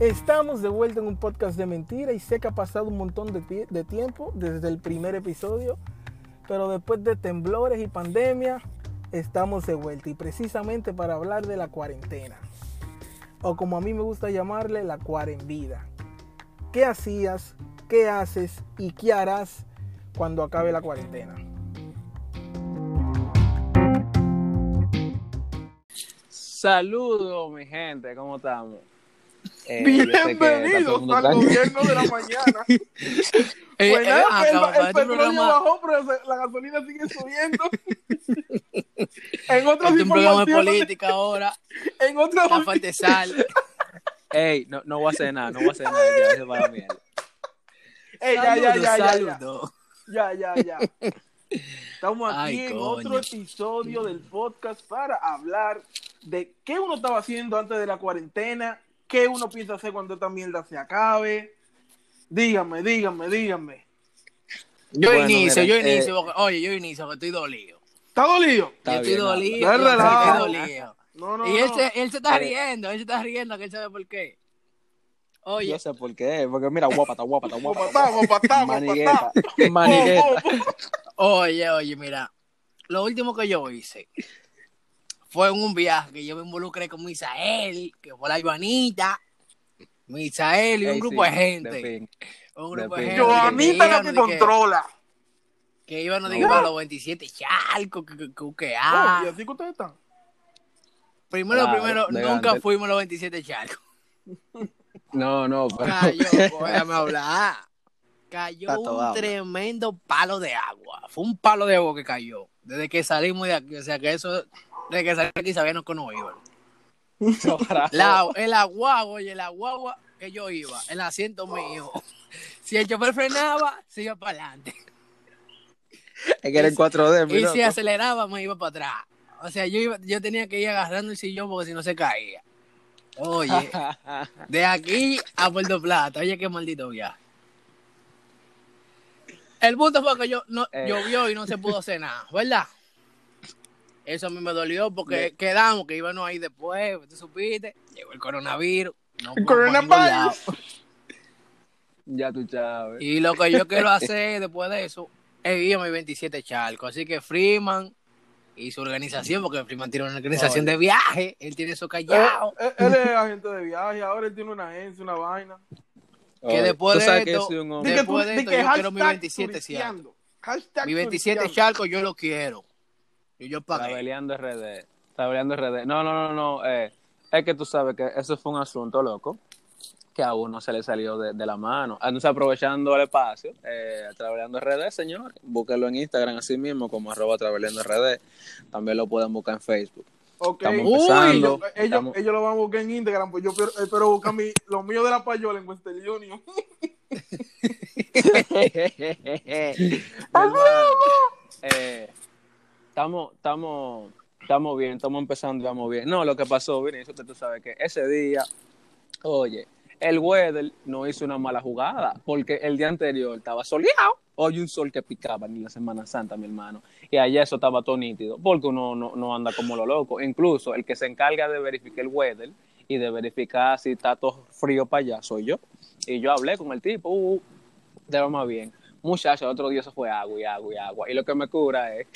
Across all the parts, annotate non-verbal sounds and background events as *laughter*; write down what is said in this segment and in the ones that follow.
Estamos de vuelta en un podcast de mentira y sé que ha pasado un montón de, de tiempo desde el primer episodio, pero después de temblores y pandemia estamos de vuelta y precisamente para hablar de la cuarentena, o como a mí me gusta llamarle, la cuarentena. ¿Qué hacías, qué haces y qué harás cuando acabe la cuarentena? Saludos, mi gente, ¿cómo estamos? Eh, Bienvenidos al gobierno de la *laughs* mañana. eh, pues nada, eh, el, el, el petróleo bajó, pero la gasolina sigue subiendo. *laughs* en otras este programa de política ahora. *laughs* En otras falta de sal. Ey, no, no voy a hacer nada, no voy a hacer nada. Ya, eso para mí. Ey, ya, ya, ya, ya, ya. Ya, ya, ya. Estamos aquí Ay, en otro episodio del podcast para hablar de qué uno estaba haciendo antes de la cuarentena, qué uno piensa hacer cuando esta mierda se acabe. Díganme, díganme, díganme. Yo Bueno, inicio, mira, yo eh, inicio, porque- oye, yo inicio, que estoy dolido. ¿Está dolido? Está yo estoy bien, dolido, dale yo relajo. estoy dolido. No, no, Y él no. se, él se está Eh, riendo, él se está riendo, que él sabe por qué. Oye, Yo sé por qué, porque mira, guapa, está guapa, está guapa. Guapatá, guapatá, Manigueta, manigueta. Oye, oye, mira, lo último que yo hice fue en un viaje que yo me involucré con Misael, que fue la Ivanita, Misael y un grupo sí, de gente. un grupo de gente. Joanita la que iban, de controla. Que iban, no No. digo, para los 27 charcos, que, que, que, que, ah. Oh, ¿Y así que ustedes están? Primero, primero, nunca fuimos los 27 charcos. No, no, *laughs* pero. Cayó, *laughs* déjame hablar. Cayó Tato, un habla. tremendo palo de agua. Fue un palo de agua que cayó. Desde que salimos de aquí. O sea, que eso, desde que de aquí que no iban. *laughs* La, el agua, oye, el agua que yo iba, el asiento mío. Si el chofer frenaba, se iba para adelante. Es que era en 4D, Y mira. si aceleraba, me iba para atrás. O sea, yo, iba, yo tenía que ir agarrando el sillón porque si no se caía. Oye, *laughs* de aquí a Puerto Plata, oye, qué maldito viaje. El punto fue que yo no, Eh. llovió y no se pudo hacer nada, ¿verdad? Eso a mí me dolió porque quedamos que íbamos ahí después, tú supiste, llegó el coronavirus. No El coronavirus. *laughs* Ya tú sabes. Y lo que yo quiero *laughs* hacer después de eso es ir a mi 27 charcos. Así que Freeman y su organización, porque Freeman tiene una organización Oye. de viaje, él tiene eso Eh, callado. eh, Él es agente de viaje, ahora él tiene una agencia, una vaina. que después de esto- que Después de esto, que yo quiero mi hashtag 27 turisteando. Hashtag Mi 27 turisteando. charcos yo lo quiero. Y yo pagué. Tabeleando RD. Tabeleando RD. No, no, no, no. Eh, es que tú sabes que eso fue un asunto loco que a uno se le salió de, de la mano. Entonces, aprovechando el espacio, eh, Traveleando RD, señor, búsquenlo en Instagram así mismo como arroba Traveleando RD. También lo pueden buscar en Facebook. Ok. Estamos Uy, empezando, ellos, estamos- ellos lo van a buscar en Instagram, pues yo espero, espero buscar mi, lo mío de la payola en Western Union. *laughs* *laughs* Eh, Estamos, estamos, estamos bien, estamos empezando, vamos bien. No, lo que pasó, Vinicio, que tú sabes que ese día, oye, el weather no hizo una mala jugada, porque el día anterior estaba soleado. Hoy un sol que picaba ni la Semana Santa, mi hermano. Y allá eso estaba todo nítido, porque uno no, anda como lo loco. Incluso el que se encarga de verificar el weather y de verificar si está todo frío para allá soy yo. Y yo hablé con el tipo, uh, de lo más bien. Muchacho, el otro día eso fue agua y agua y agua. Y lo que me cura es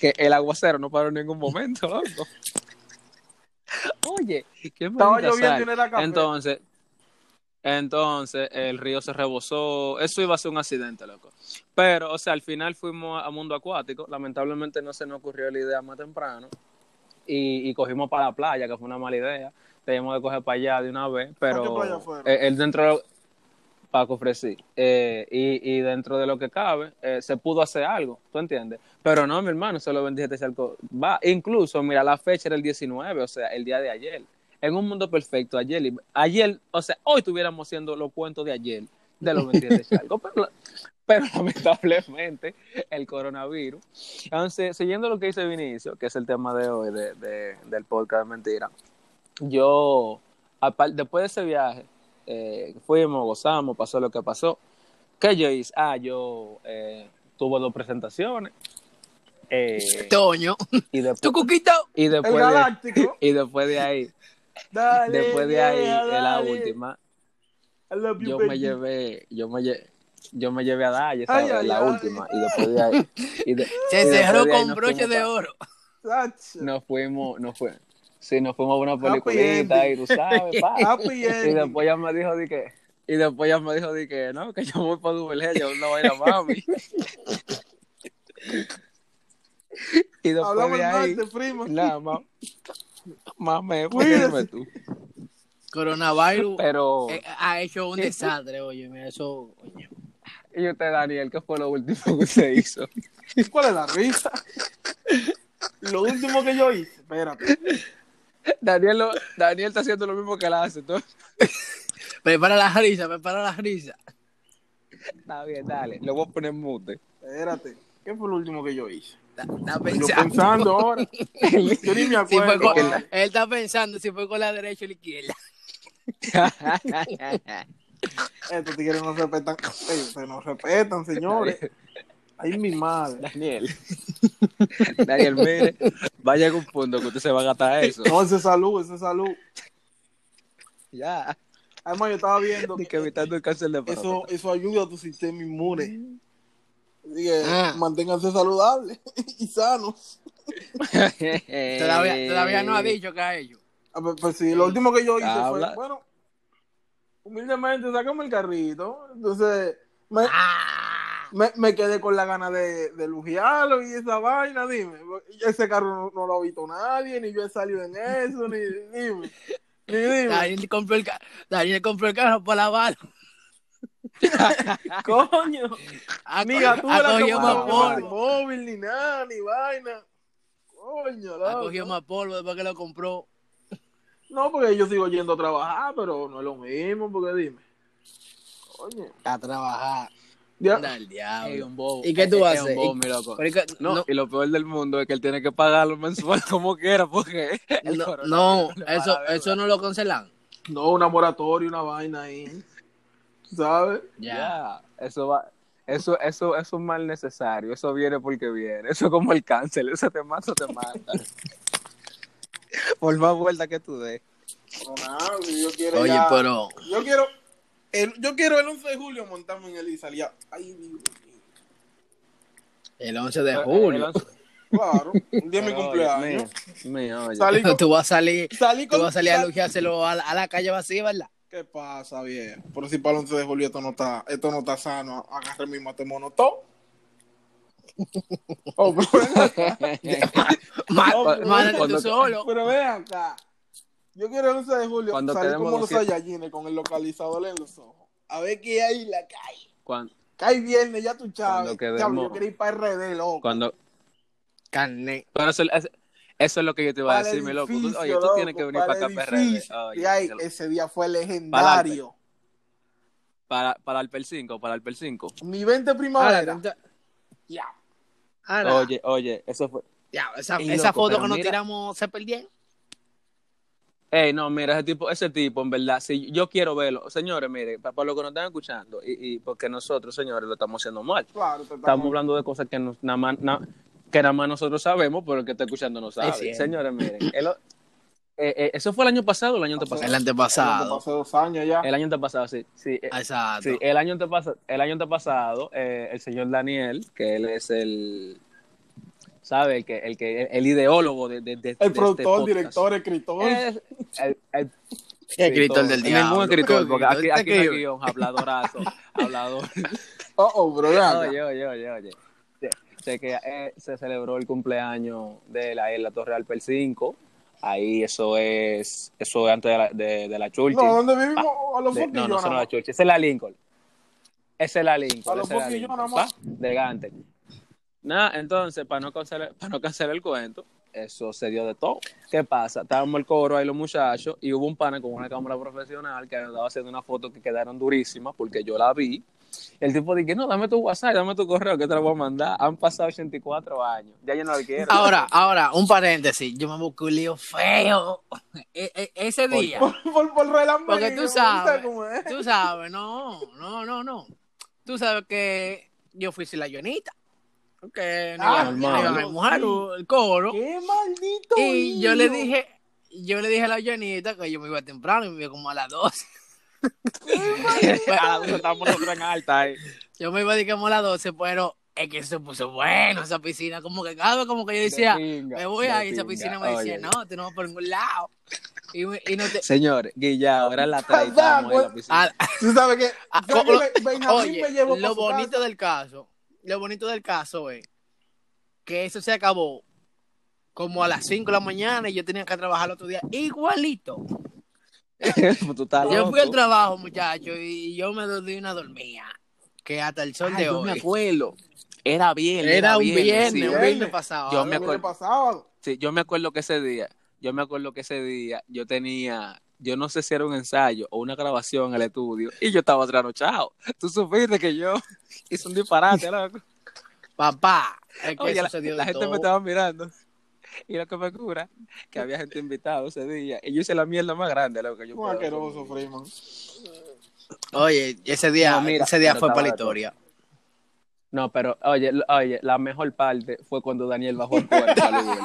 que el aguacero no paró en ningún momento, loco. Oye, qué Estaba lloviendo era café. Entonces, entonces el río se rebosó. Eso iba a ser un accidente, loco. Pero, o sea, al final fuimos a Mundo Acuático. Lamentablemente no se nos ocurrió la idea más temprano. Y, y cogimos para la playa, que fue una mala idea. Teníamos de coger para allá de una vez. ¿Para qué Pero playa fueron? eh, el dentro Paco ofrecí. Eh, y, dentro de lo que cabe, eh, se pudo hacer algo, ¿tú entiendes? Pero no, mi hermano, solo 27 charcos va. Incluso, mira, la fecha era el 19, o sea, el día de ayer. En un mundo perfecto, ayer, ayer o sea, hoy estuviéramos haciendo los cuentos de ayer, de los 27 charcos, pero, pero lamentablemente el coronavirus. Entonces, siguiendo lo que dice Vinicio, que es el tema de hoy de, de- del podcast de mentira, yo, después de ese viaje, eh, fuimos, gozamos, pasó lo que pasó. ¿Qué yo hice? Ah, yo eh, tuve dos presentaciones. eh, Toño, y tu después, cuquito. y El después de, y después de ahí, Dale, después de ahí, la dale. última. You, yo baby. me llevé, yo me llevé, yo me llevé a Dalle, Ay, la ay. última. Y después de ahí. y de- Se y cerró de ahí con broche de oro. Nos fuimos, nos fuimos. Sí, nos fuimos a una peliculita y tú sabes, *laughs* pa. Y después ya me dijo de que, y después ya me dijo de que, no, que yo voy para Duvergé, yo no voy a ir a mami. y después Hablamos de ahí, martes, primo. nada más, más me *laughs* Cuídese. dime tú. Coronavirus Pero, eh, ha hecho un desastre, oye, mira, eso, oye. y usted, Daniel, ¿qué fue lo último que usted hizo? ¿Cuál es la risa? Lo último que yo hice, espérate. Daniel, lo- Daniel está haciendo lo mismo que él hace, ¿tú? Prepara *laughs* la risa, prepara la risa. Está bien, dale, lo voy a poner en mute. Espérate. ¿Qué fue lo último que yo hice? Está, está Yo pensando. pensando ahora. *laughs* Yo ni me Si fue acuerdo. con- él está pensando si fue con la derecha o la izquierda. *laughs* Estos tigres no respetan. Ellos se nos respetan, señores. Ay, mi madre. Daniel. *laughs* Daniel, mire, vaya a un punto que usted se va a gastar eso. No, ese es salud, ese es salud. Ya. Además, yo estaba viendo que evitando el cáncer de eso, eso ayuda a tu sistema inmune. Así que Ah. manténganse saludables *laughs* y sanos. *laughs* Todavía, todavía no ha dicho que ha hecho. Ah, Pues, pues sí, lo último que yo hice Habla. fue, bueno, humildemente sacame el carrito. Entonces, me, Ah, me, me quedé con la gana de, de lujiarlo y esa vaina, dime. Ese carro no, no lo ha visto nadie, ni yo he salido en eso, ni dime. Ni dime. Daniel compró el, Daniel compró el carro para lavarlo. *laughs* Coño. Ha, Ni ha cogido como más no, ni polvo. móvil, ni nada, ni vaina. Coño, Ha loco. cogido más polvo después que lo compró. No, porque yo sigo yendo a trabajar, pero no es lo mismo, porque dime. Coño. A trabajar. Ya. Anda el diablo. Ey, un bobo. ¿Y qué tú Es- vas es a un hacer? bobo, ¿Y- loco. No, no, lo peor del mundo es que él tiene que pagarlo *laughs* mensual como quiera, porque no, no, eso, eso no lo cancelan. No, una moratoria, una vaina ahí. ¿Tú ¿Sabes? Ya. Eso va, eso, eso, eso es un mal necesario, eso viene porque viene, eso es como el cáncer, eso te mata, o te mata. *laughs* Por más vuelta que tú des. No, nada, yo quiero Oye, ya- pero Yo quiero... El, yo quiero el 11 de julio montarme en el y salir. a- Ay, Dios mío. el 11 de El julio. Claro, un día de mi cumpleaños. mío, mío. *laughs* Salí *laughs* con... Tú vas a salir, Salí tú con... vas a salir a lujeárselo a, la- a la calle vacía, ¿verdad? ¿Qué pasa, viejo? Por si para el 11 de julio esto no está, esto no está sano. Agarre mi mate monotón. *laughs* Oh, pero No, Mándate cuando- tú solo. Pero ven acá. Yo quiero el 11 de julio Cuando salir como los Saiyajines con el localizador en los ojos. A ver qué hay en la calle. Cuando, Cae viernes, ya tú. Cuando quedemos- yo quería ir para RD, loco. cuando, Carne. pero eso, es- eso es lo que yo te iba a Para decir, mi loco. Tú- oye, tú loco, tienes que venir para, acá, el PRD. edificio. Oye, Y ahí, ese día fue legendario. para, para el PEL 5, para el PEL 5. Mi 20 Ahora, primavera. Ya. ahora, Oye, oye, eso fue. ya, esa, esa loco, foto que nos mira- tiramos se perdieron. Ey, no, mira, ese tipo, ese tipo, en verdad, si yo quiero verlo. Señores, mire, para, para los que nos están escuchando, y, y porque nosotros, señores, lo estamos haciendo mal. Claro, te Estamos hablando de cosas que nos, nada más, na- que nada más nosotros sabemos, pero el que está escuchando no sabe. Es cierto. Señores, miren, el eh, eh, ¿eso fue el año pasado o el año antepasado? El antepasado. Hace dos años ya. El año antepasado, sí. Sí, eh, Exacto. sí, el año antepasado, el año antepasado eh, el señor Daniel, que él es el, ¿sabe? El que, el, que, el ideólogo de, de, de- El este productor, podcast. director, escritor. Es el, el escritor del diablo. Ningún escritor, porque aquí, Escritor, aquí no hay guion, habladorazo, *laughs* hablador. Oh, oh, bro. Oye, oye, oye, oye. Sé- Sé que eh, se celebró el cumpleaños de la, la Torre Alper 5. Ahí eso es, eso es antes de la, de, de la Churchill. No, ¿dónde vivimos? a los De- no, no, eso no es nada la. Churchill. Esa es la Lincoln. Esa es la A Lincoln. los esa es la Lincoln, nada más. De Gante. Nada, entonces, para no, cancelar, *laughs* para no cancelar el cuento, eso se dio de todo. ¿Qué pasa? Estábamos el coro ahí los muchachos y hubo un pana con una cámara profesional que andaba haciendo una foto que quedaron durísimas porque yo la vi. El tipo dije, no, dame tu WhatsApp, dame tu correo que te lo voy a mandar. Han pasado 84 años. Ya yo no lo quiero. Ahora, ahora, un paréntesis. Yo me busqué un lío feo *laughs* E- e- ese ¿Por día. *laughs* Por, por, por Porque tú sabes, tú sabes, no, no, no, no. Tú sabes que yo fui sin la Jonita. Que no Ah, iba- no iba normal. a mojar el coro. ¡Qué maldito Y yo le dije, yo le dije a la Jonita que yo me iba temprano y me iba como a las 12. *laughs* a las 12 estábamos nosotros en alta. eh. Yo me iba a dedicar a las 12, pero es que se puso bueno esa piscina. Como que cada vez como que yo decía, pinga, me voy a ir, esa piscina me decía, Oye, no, tú no vas por ningún lado. Y, y no te... Señores, Guilla, ahora la 3 Papá, estábamos en la pues, piscina. Ah, *laughs* Tú sabes que, Ah, ¿sabes co- que Ben- Benjamín Oye, me llevó pa' lo bonito casa? del caso, lo bonito del caso es que eso se acabó como a las 5 de la mañana y yo tenía que trabajar el otro día igualito. *laughs* Pues tú estás Yo fui al trabajo, muchacho, y yo me dormí una dormía. Que hasta el sol Ay, de yo me hoy. acuerdo. Era viernes. Era un viernes, sí. un viernes. pasado. Yo me acuerdo. viernes pasado. Sí, yo me acuerdo que ese día, yo me acuerdo que ese día yo tenía, yo no sé si era un ensayo o una grabación en el estudio y yo estaba trasnochado. Tú supiste que yo *laughs* hice un disparate, loco. Papá, es que Oye, la, gente todo. me estaba mirando. Y lo que me cura, que había gente invitada ese día. Y yo hice la mierda más grande, loco. que yo Un puedo. Oye, ese día, No, mira, ese día fue para la historia. No, pero oye, oye, la mejor parte fue cuando Daniel bajó el puerto al Uber. *laughs*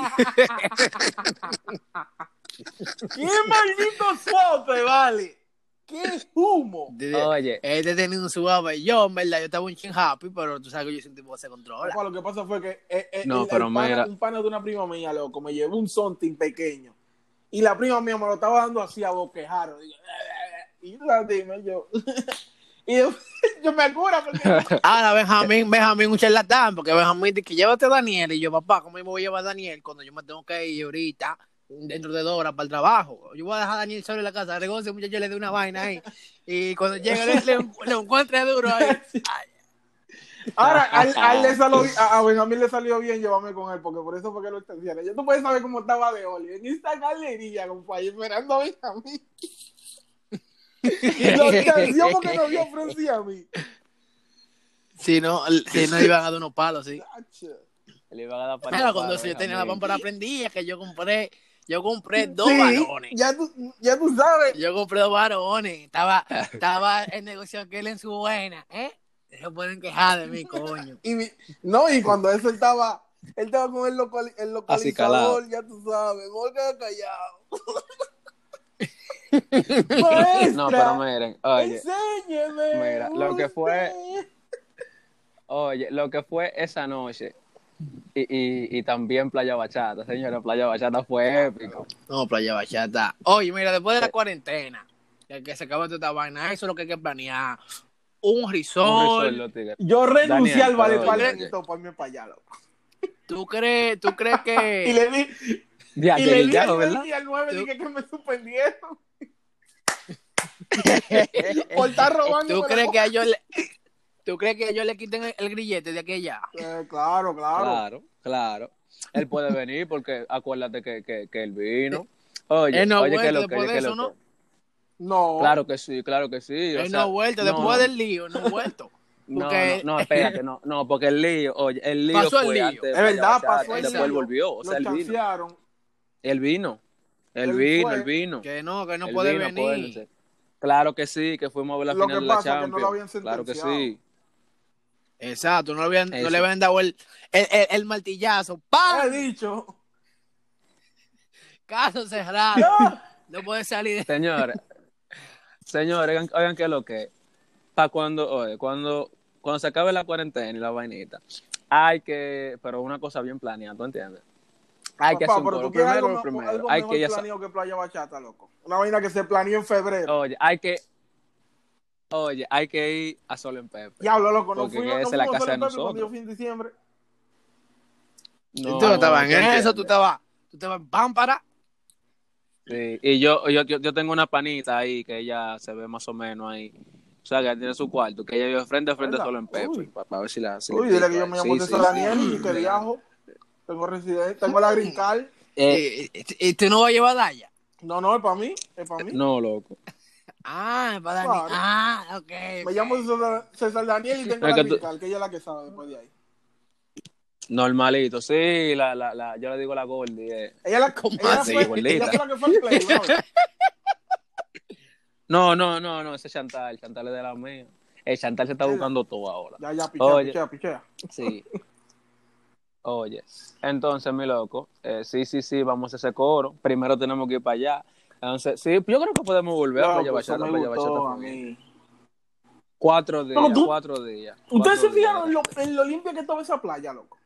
¡Qué maldito sope, vale! ¡Qué humo! Oye, Este tenía un suave. Yo, en verdad, yo estaba un chin happy, pero tú sabes que yo soy un tipo que se controla. Lo que pasa fue que eh, eh, No, el- pero el pana- mira. un pana de una prima mía, loco, me llevó un something pequeño. Y la prima mía me lo estaba dando así a boquejar. Digo, y yo, *laughs* "Ah, dime yo. y yo, yo me porque *laughs* Ahora, Benjamín, Benjamín, un charlatán, porque Benjamín dice que llévate a Daniel. Y yo, papá, ¿cómo yo me voy a llevar a Daniel cuando yo me tengo que ir ahorita, dentro de dos horas, para el trabajo? Yo voy a dejar a Daniel solo en la casa. Regoce, muchacho, le dé una vaina ahí. Y cuando llegue, le, le, le encuentre duro ahí. *laughs* Ahora, a, él- a él le salió, a, a Benjamín le salió bien llevarme con él, porque por eso fue que lo extendieron. Ya tú puedes saber cómo estaba de Oli. En esta galería, compadre, esperando a Benjamín. Y lo extendió porque no vio Francis a mí. Si no, si no iban a dar unos palos, sí. Le iban a dar para Pero cuando yo tenía la pámpara prendida, que yo compré, yo compré dos Sí, varones. Ya tú, ya tú sabes. Yo compré dos varones. Estaba, estaba el negocio aquel en su buena, ¿eh? Se pueden quejar de mí, coño. Y mi- no, y cuando eso él estaba, él estaba con el, local, el Así calado. localizador, ya tú sabes, queda callado. Maestra, No, pero miren, oye, enséñeme. mira, lo que fue- oye, lo que fue esa noche y, y, y también Playa Bachata, señora, Playa Bachata fue épico. No, playa bachata. Oye, mira, después de la cuarentena, que, que se acaba toda esta vaina, eso es lo que hay que planear. Un Un risol. Yo renuncié Daniel, al vale para irme para allá, loco. ¿Tú crees, tú crees *laughs* Y que le di, Ya, y le di guillado, al día al 9 Tú- dije que me suspendieron. *laughs* Por estar robando. tú crees que a ellos le, tú crees que ellos le quiten el, el grillete de aquella? Eh, claro, claro. Claro, claro. Él puede venir porque acuérdate que, que, que él vino. Oye, Él no oye, que lo que, después oye, de que eso, lo ¿no? No. Claro que sí, claro que sí. o Él sea, no ha vuelto, no, después del lío, no ha vuelto. *laughs* No, porque- no, no, espérate, no, no, porque el lío, oye, el lío Pasó el fue lío. antes Es verdad, pasó el y después lío. volvió, o sea, Lo él vino, él vino, Él vino, fue. él vino. Que no, que no puede vino, venir. Claro que sí, que fuimos a ver la Lo final que de la pasa es que no Champions. lo habían claro que sí. Exacto, no le habían, no le habían dado el, el, el, el martillazo. He ¡Pam! dicho. *laughs* Caso cerrado. No. No puede salir de... Señores, *laughs* señores, oigan, oigan qué es lo que para cuando, oye, cuando, cuando se acabe la cuarentena y la vainita, hay que, pero una cosa bien planeada, ¿tú entiendes? Hay que hacer un pero coro. tú Primero, algo, lo primero, algo hay que ya planeado que Playa Bachata, loco. Una vaina que se planeó en febrero. Oye, hay que, oye, hay que ir a Solo en Pepe. Diablo, loco, no Porque esa no es la casa de nosotros. fui en diciembre. No, tú no estabas en ¿tú eso, tú estabas, tú estabas en Pámpara. Sí, y yo, yo, yo, yo tengo una panita ahí que ella se ve más o menos ahí. O sea, que ella tiene su cuarto, que ella vive frente a frente solo en Pepe. Uy. Para, ver si la. si Uy, le dile que yo me llamo sí, Daniel sí. y que viajo. Tengo residencia, tengo la green card. *laughs* Eh, y, y- y tú no vas a llevar Daya. No, no, es para mí, es para mí. no, loco. Ah, es para Dani. Claro. Ah, ok. Me llamo César, César Daniel y tengo Es la que green tú- card, que ella es la que sabe después de ahí. Normalito, sí, la, la, la, yo le digo la Gordy. Eh. Ella, la, ¿Cómo ella, así, fue, gordita? ella fue la que fue al play, ¿no? *laughs* No, no, no, no, ese es Chantal, Chantal es de la mía. El Chantal se está buscando todo ahora. Ya, ya, pichea, Oye. pichea, pichea. Sí. Oye, entonces, mi loco, eh, sí, sí, sí, vamos a ese coro. Primero tenemos que ir para allá. Entonces, sí, yo creo que podemos volver a Playa pues Bachata, Playa Bachata a familiar. mí. Cuatro días, tú- cuatro días. ¿Ustedes se fijaron en lo, en lo limpia que estaba esa playa, loco?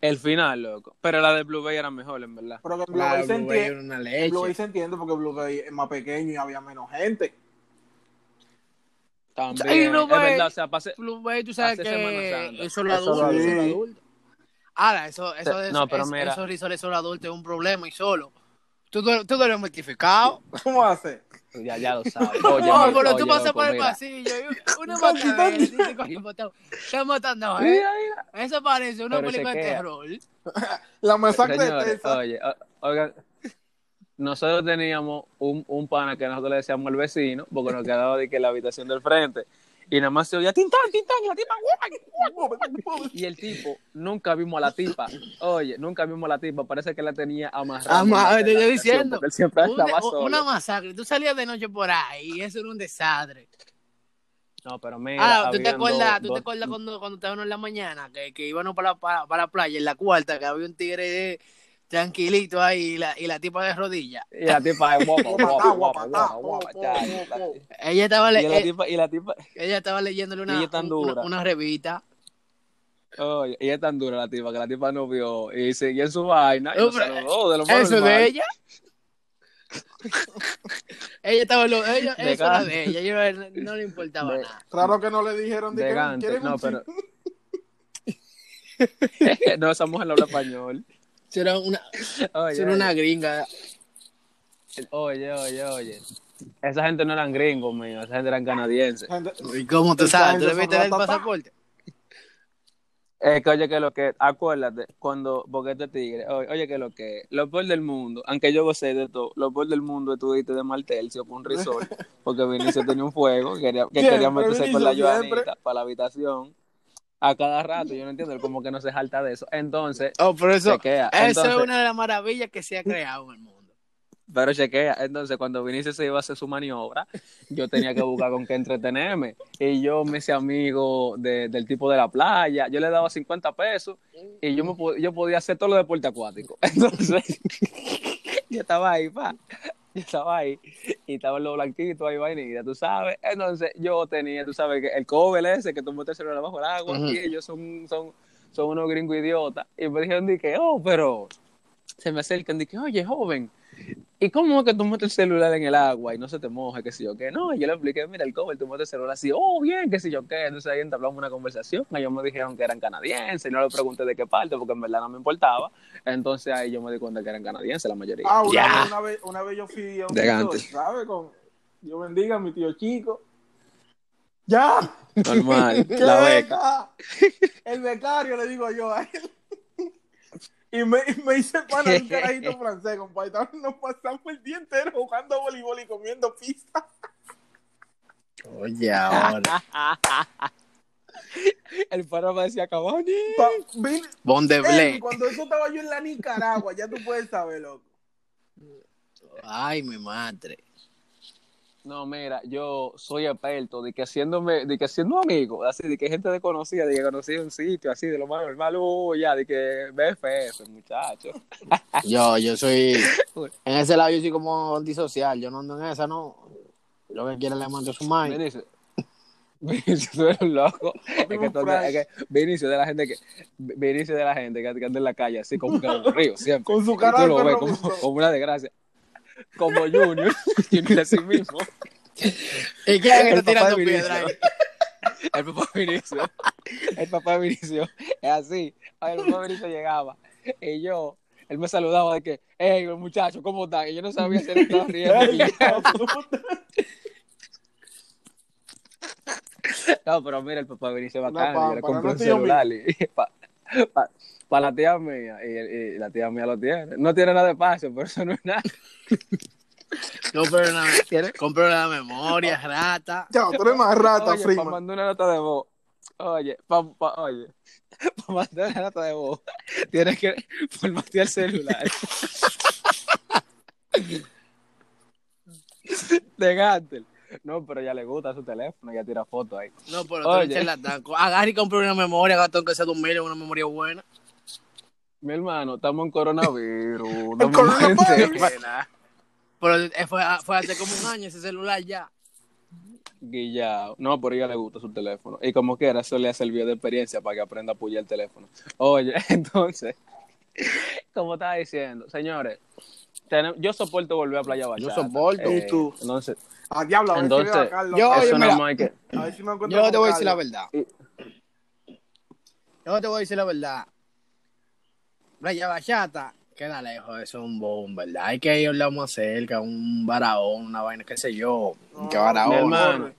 El final, loco. Pero la de Blue Bay era mejor, en verdad. Pero que Blue Claro, Bay se Blue Bay entiende. era una Blue leche. Bay se entiende porque Blue Bay es más pequeño y había menos gente. También. Ay, Blue es verdad, o sea, Bay, tú sabes que eso es lo adulto. Eso es lo adulto. Ahora, eso, eso, de- no, pero es- mira. esos risores son adultos es un problema y solo. Tú, tú, tú eres mortificado. *laughs* ¿Cómo hace? Ya, ya lo sabes. Oye, No, pero tú oye, pasas loco, por el pasillo y *laughs* una matadera. Está matando, ¿eh? Mira, mira. Eso parece una Pero película de terror. La masacre de oye, oigan, nosotros teníamos un, un pana que nosotros le decíamos el vecino, porque nos quedaba de que en la habitación del frente, y nada más se oía tintán, tintán, y la tipa, y el tipo, nunca vimos a la tipa, oye, nunca vimos a la tipa, parece que la tenía amarrada. Ama- en te la estoy habitación, diciendo. Porque él siempre Una, estaba solo. una masacre. Tú salías de noche por ahí y eso era un desastre. No, pero mira, Ah, ¿tú te acuerdas, dos- ¿tú te acuerdas cuando, cuando estábamos en la mañana que, que íbamos para la, para, para la playa en la cuarta, que había un tigre eh, tranquilito ahí y la, y la tipa de rodillas? Y la tipa es guapa. Ella estaba, le- Y la eh, tipa, ella estaba leyéndole una, ella tan una, dura. una revista. Oye, ella es tan dura la tipa que la tipa no vio y seguía en su vaina y No, saludó de lo más ¿Eso normal. de ella? ella estaba en lo, ella, De eso era Gante. de ella, yo, no le importaba De- nada. Raro que no le dijeron de De que Gante, ¿quieren no, pero *laughs* no, esa mujer no habla español. Era una, Oye, era una gringa. oye, oye, oye. Esa gente no eran gringos, mío, esa gente eran canadienses. ¿Y cómo tú sabes? ¿Tú le viste el pasaporte? Es que oye que lo que, acuérdate, cuando, porque este tigre, oye, oye que lo que, lo peor del mundo, aunque yo gocé de todo, lo peor del mundo es tú diste de Martelcio por un resort, *laughs* porque Vinicio tenía un fuego, que quería, que quería meterse con la Joanita para la habitación a cada rato, yo no entiendo, como que no se jalta de eso. Entonces, Oh, pero eso, chequea. eso Entonces, es una de las maravillas que se ha creado en el mundo. Pero chequea, entonces cuando Vinicio se iba a hacer su maniobra, yo tenía que buscar con qué entretenerme. Y yo me hice amigo de- del tipo de la playa, yo le daba 50 pesos y yo, me, yo podía hacer todo lo deporte acuático. *laughs* Entonces, *laughs* yo estaba ahí, pa. Yo *laughs* estaba ahí y estaba los blanquitos ahí vainilla, tú sabes. Entonces yo tenía, tú sabes, que el cover ese que tú metes el celular bajo el agua Ujú. y ellos son, son, son unos gringos idiotas. Y me dijeron, di que, oh, pero se me acercan, di que, oye, joven, ¿y cómo es que tú metes el celular en el agua y no se te moja, qué sé yo qué? No, y yo le expliqué, mira, el cover, tú metes el celular así, oh, bien, qué sé yo qué. Entonces ahí entablamos una conversación, ellos me dijeron que eran canadienses, y no le pregunté de qué parte, porque en verdad no me importaba. Entonces ahí yo me di cuenta que eran canadienses la mayoría. Ah, una, Ya. vez, una, vez, una vez yo fui a un Gante. ¿sabes? Con, Dios bendiga a mi tío chico. ¡Ya! Normal, *laughs* ¡Qué la beca. beca! El becario, le digo yo a él. Y me, y me hice pana de un *laughs* carajito francés, compadre. Estaban- Nos pasamos el día entero jugando voleibol y comiendo pizza. Oye, ahora. *laughs* El paro me decía, Cavani. Pa- vine- Bon de Ey, Blé. cuando eso estaba yo en la Nicaragua, ya tú puedes saber, loco. Ay, mi madre. No, mira, yo soy experto de que haciéndome, de que siendo amigo, así, de que gente desconocida, de que conocí un sitio, así, de lo más normal, uh, ya, de que BFF, muchacho. *laughs* Yo, yo soy. En ese lado yo soy como antisocial. Yo no ando en esa, no. Lo que quiere le mando su madre. Vinicio, Vinicio, tú eres un loco. Es que, andas- es que Vinicio de la gente que, Vinicio de la gente que anda en la calle, así como que aburrido, siempre. Con su cara de como, como una desgracia. Como Junior, *laughs* Junior así mismo. ¿Y quién es que El está papá tirando de piedra ahí? *laughs* Vinicio. El papá de Vinicio. El papá de Vinicio. Es así. A ver, el papá de Vinicio llegaba. Y yo, él me saludaba de que, hey, muchacho, ¿cómo están? Y yo no sabía si él estaba riendo. *laughs* No, pero mira, el papá de Vinicio bacán. Yo le compré no un tío celular. Y, para la tía mía. Y, y la tía mía lo tiene. No tiene nada de paso, pero eso no es nada. Compré una, compré una memoria, rata. Chao, tú eres más rata, Oye, para Freeman. mandar una nota de voz. Oye, pa, pa- oye, *laughs* para mandar una nota de voz, tienes que formatear el celular. *laughs* de Gantel. No, pero ya le gusta su teléfono, ya tira fotos ahí. No, pero tú eres charlatán. Agarra y compré una memoria, gastón que sea dos mil, una memoria buena. Mi hermano, estamos en coronavirus. *laughs* No coronavirus. Pero eh, fue, fue hace como un año ese celular ya. Guillao. No, por ella le gusta su teléfono. Y como quiera, eso le ha servido de experiencia para que aprenda a apoyar el teléfono. Oye, *laughs* entonces, como estaba diciendo, señores, yo soporto volver a Playa Bachata. soporto. ¿Y tú? Entonces, Ah, diablo, a ver entonces a Carlos. Yo- eso mira, más hay que... A ver si me encuentro Yo te voy a decir la verdad. Y- Yo te voy a decir la verdad. Playa Bachata queda lejos, eso es un boom, ¿verdad? Hay que irle más cerca, un baraón, una vaina, qué sé yo. No, que baraón. hermano.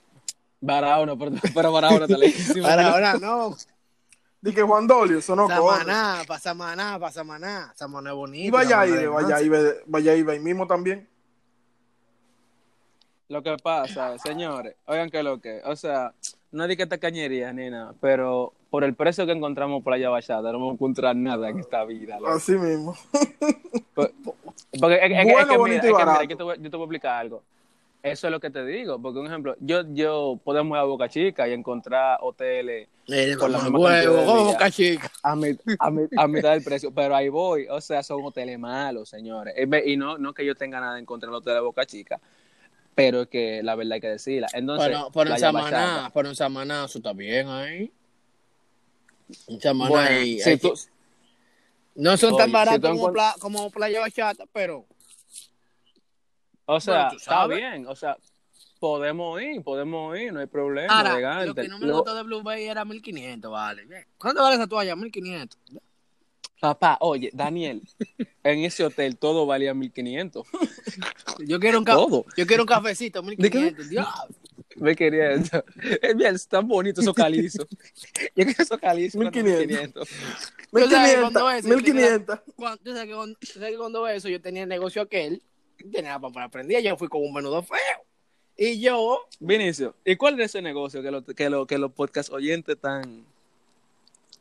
Barahona, pero, pero Barahona está lejísimo. Baraona no. Dije Juan Dolio, eso no corre. Samaná, pa' Samaná, pa' Samaná. Samaná es bonito. Y vaya ahí, Samaná vaya ahí, vaya ahí, ahí mismo también. Lo que pasa, señores, oigan que lo que, o sea, no es de que esta cañería ni nada, pero por el precio que encontramos Playa Bachata, no vamos a encontrar nada en esta vida. loco. Así mismo. Porque es, Bueno, es que, bonito mira, y es que, mira, yo te, voy, yo te voy a explicar algo. Eso es lo que te digo, porque un ejemplo, yo, yo podemos ir a Boca Chica y encontrar hoteles Eh, Con la misma huevo. Boca Chica. a, mi- a, mi- a mitad del precio, pero ahí voy, o sea, son hoteles malos, señores. Y no, no que yo tenga nada en contra del hotel de Boca Chica, pero es que la verdad hay que decirla. Entonces, Pero, pero en Samaná, Bachata, pero en Samaná, eso está bien ahí. Samaná Bueno, si tú- no son Oye, tan baratos como, encuent- pla- como Playa Bachata, pero O sea, está bien, o sea, podemos ir, podemos ir, no hay problema, ahora, elegante. lo que no me Lo- gustó de Blue Bay era 1500, vale. ¿Cuánto vale esa toalla? 1500. Papá, oye, Daniel, en ese hotel todo valía 1500. Yo quiero un, ca- Todo. yo quiero un cafecito, 1500. Dios. Me quería eso. Es bien, es tan bonito esos calizos. Yo quiero esos calizos. 1500. 1500. Tú sabes que cuando 1500. eso, yo tenía- 1500. Cuando, tú sabes que cuando, que cuando eso, yo tenía el negocio aquel, tenía para aprender, yo fui con un menudo feo. Y yo, Vinicio, ¿y cuál es ese negocio que, lo, que, lo, que los podcast oyentes están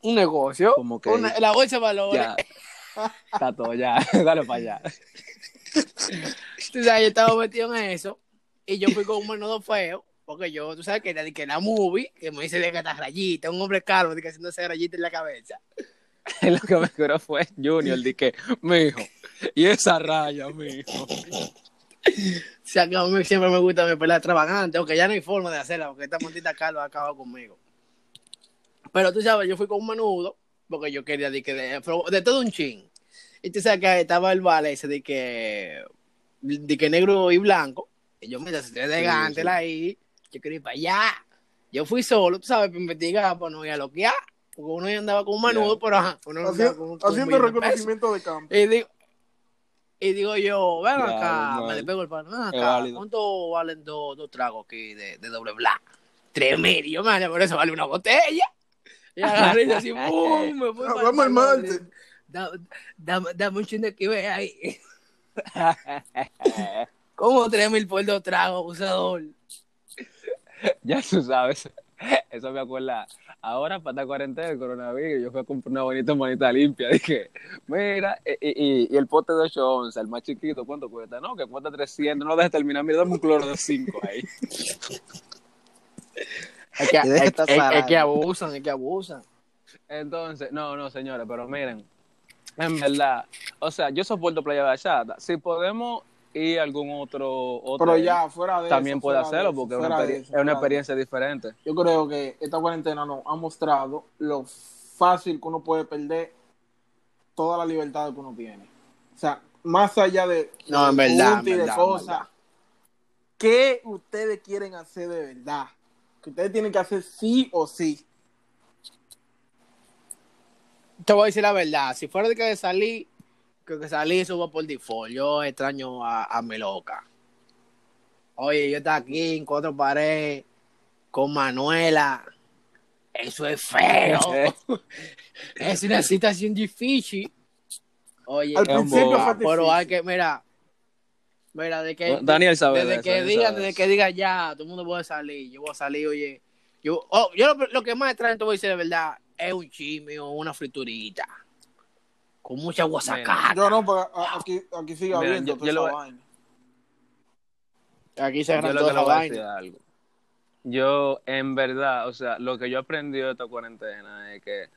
un negocio, como que una- la bolsa de valores. ya? Está todo ya, *laughs* dale para allá. *laughs* Tú sabes, yo estaba metido en eso y yo fui con un menudo feo, porque yo, tú sabes que era de que la movie, que me dice de que esta rayita, un hombre calvo, de que haciendo esa rayita en la cabeza. Lo que me acuerdo fue Junior, de que, mijo, y esa raya, mijo. O sea, que a mí siempre me gusta mi pelea extravagante, aunque ya no hay forma de hacerla, porque esta maldita calva ha acabado conmigo. Pero tú sabes, yo fui con un menudo, porque yo quería de, que de, todo un chin. Y tú sabes que estaba el vale ese de que, de que negro y blanco. Y yo, mira, si estoy elegante sí. ahí, yo quería ir para allá. Yo fui solo, tú sabes, para investigar, para no ir a loquear. Porque uno ya andaba con un menudo, Ya. pero ajá, uno no andaba con, Haciendo, con haciendo pesos. reconocimiento de campo. Y digo, y digo yo, ven Claro, acá, me le pego el pan, ven acá. ¿cuánto valen dos, dos tragos aquí de, de doble black? Tres mil, yo, man, por eso vale una botella. Y agarré y así, *laughs* ¡pum! Me fui Nos para vemos el martes. Dame, dame, un chingo que ve ahí. *laughs* Como tres mil por dos tragos, abusador. *laughs* ya tú sabes. Eso me acuerda. Ahora, para esta cuarentena, el coronavirus, yo fui a comprar una bonita manita limpia. *laughs* Dije, mira, y, y- y el pote de 8 onzas, el más chiquito, ¿cuánto cuesta? No, que cuesta 300. No dejes terminar. Mira, dame un cloro de 5 ahí. *laughs* Es que, es- es- que abusan, es que abusan. Entonces, no, no, señores, pero miren, en verdad, o sea, yo soporto Playa Bachata. Si podemos a algún otro, otro Pero ya, fuera de también eso, puede hacerlo eso, porque es una, eso, es experiencia diferente. Yo creo que esta cuarentena nos ha mostrado lo fácil que uno puede perder toda la libertad que uno tiene. O sea, más allá de, No, en de verdad, y en de verdad, cosas. ¿qué ustedes quieren hacer de verdad? Que ustedes tienen que hacer sí o sí. Te voy a decir la verdad, si fuera de que salí, creo que salí va por default. Yo extraño a, a mi loca. Oye, yo estaba aquí en cuatro paredes con Manuela. Eso es feo. *laughs* es una situación difícil. Oye, Al principio fue pero hay que, mira, mira, de que Daniel sabe desde de que eso, diga, desde que diga ya, todo el mundo puede salir, yo voy a salir, oye, yo, oh, yo lo, lo que más extraño, te voy a decir de verdad, es un chisme o una friturita, con mucha guasacara. Yo no, porque a- aquí, aquí sigue Mira, habiendo yo- toda yo lo esa voy- vaina. Aquí se agarran lo toda esa vaina. algo. Yo, en verdad, o sea, lo que yo aprendí de esta cuarentena es que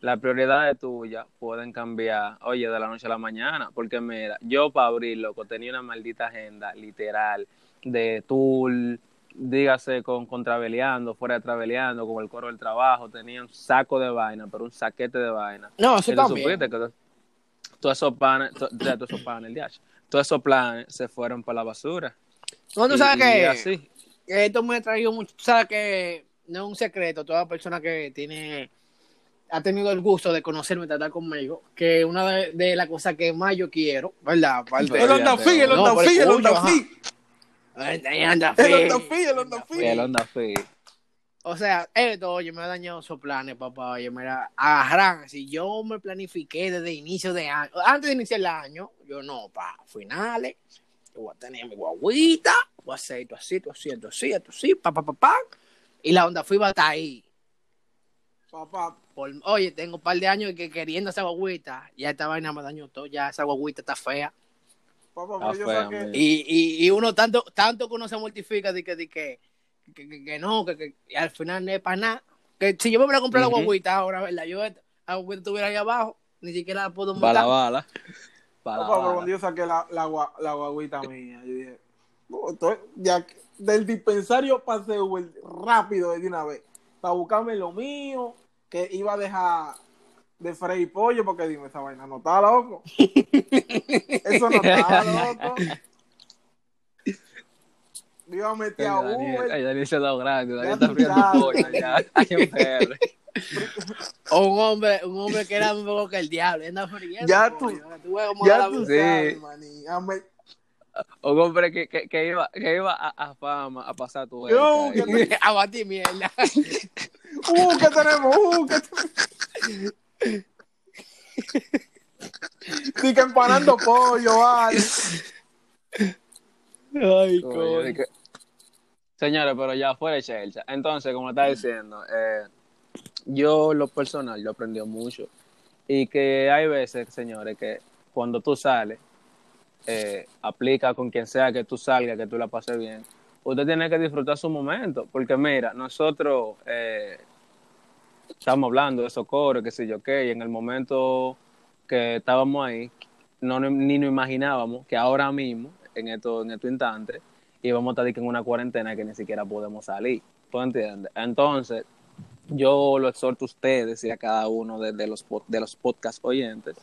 las prioridades tuyas pueden cambiar, oye, de la noche a la mañana, porque mira, yo para abrir, loco, tenía una maldita agenda literal de tour, dígase con, con traveleando, fuera de traveleando, con el coro del trabajo, tenía un saco de vaina, pero un saquete de vaina. No, eso Y tú también. supiste que todos esos to- ya, todos esos planes, ya, todos esos planes se fueron para la basura. No, tú Y- sabes y que así. que esto me ha traído mucho. Tú sabes que no es un secreto, toda persona que tiene ha tenido el gusto de conocerme, tratar conmigo, que una de, de las cosas que más yo quiero, ¿verdad? Aparte- El Honda Fit, el Honda Fit, el Honda. Fit. El. Honda Fit, el Honda Fit. El Honda Fit. O sea, esto, oye, me ha dañado esos planes, papá. Oye, mira, agarran. Si yo me planifiqué desde inicio de año, antes de iniciar el año, yo no, pa, finales, yo voy a tener mi guaguita, voy a hacer esto así, esto así, esto así, esto así, pa, pa, pa, pa. Y la onda fui va a estar ahí. Papá, Por- oye, tengo un par de años que queriendo esa guaguita, ya esta vaina me dañó todo, ya esa guaguita está fea. papá, Está yo fea, saqué. man. Y, y, y uno tanto, tanto que uno se mortifica de que, de que, que, que- que no, que, que y al final no es para nada. Que si yo me hubiera comprado Ujú. la guaguita ahora, ¿verdad? Yo la guaguita estuviera ahí abajo, ni siquiera la puedo Para la montar. bala. Para la Papá, pero bala. cuando yo saqué la, la, la guaguita mía, yo dije, "No, estoy- ya, del dispensario pasé Uber rápido de una vez, para buscarme lo mío, que iba a dejar de freír pollo, porque dime, esa vaina no está loco. *laughs* Eso no está loco. Me iba a meter a Ay, Daniel, Uber. ay, Daniel se ha dado grande. Daniel está friendo pollo ya. Ay, MPR. *laughs* O un hombre, un hombre que era mejor que el diablo, anda friendo. Ya tú- que Ya tú Sí. Un hombre que, que, que iba, que iba a, a fama a pasar tu Yo, vuelta. que *laughs* a batir mierda. *laughs* Uh, ¿qué tenemos? Uh, ¿qué tenemos? Sí, que empanando pollo, vale. Ay, Coño, que- Señores, pero ya fuera de chelcha. Entonces, como está diciendo, eh, yo lo personal, yo aprendí mucho. Y que hay veces, señores, que cuando tú sales, eh, aplica con quien sea que tú salgas, que tú la pases bien. Usted tiene que disfrutar su momento. Porque mira, nosotros eh, estamos hablando de socorro, que sé yo qué, y en el momento que estábamos ahí, no, ni nos imaginábamos que ahora mismo, en estos en estos instantes, íbamos a estar en una cuarentena que ni siquiera podemos salir. ¿Tú entiendes? Entonces, yo lo exhorto a ustedes y a cada uno de, de los, de los podcast oyentes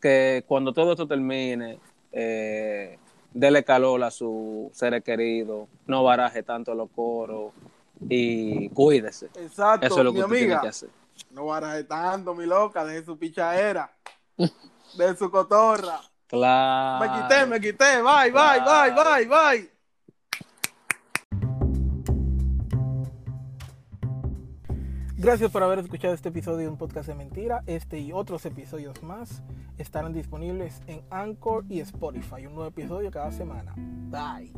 que cuando todo esto termine, eh, dele calor a su seres queridos, no baraje tanto los coros y cuídese. Exacto, Eso es lo mi que usted tiene amiga. que hacer. No baraje tanto, mi loca, deje su pichadera, *laughs* de su cotorra. Claro. Me quité, me quité, bye, bye, bye, bye, bye. Gracias por haber escuchado este episodio de un podcast de mentira. Este y otros episodios más estarán disponibles en Anchor y Spotify. Un nuevo episodio cada semana. Bye.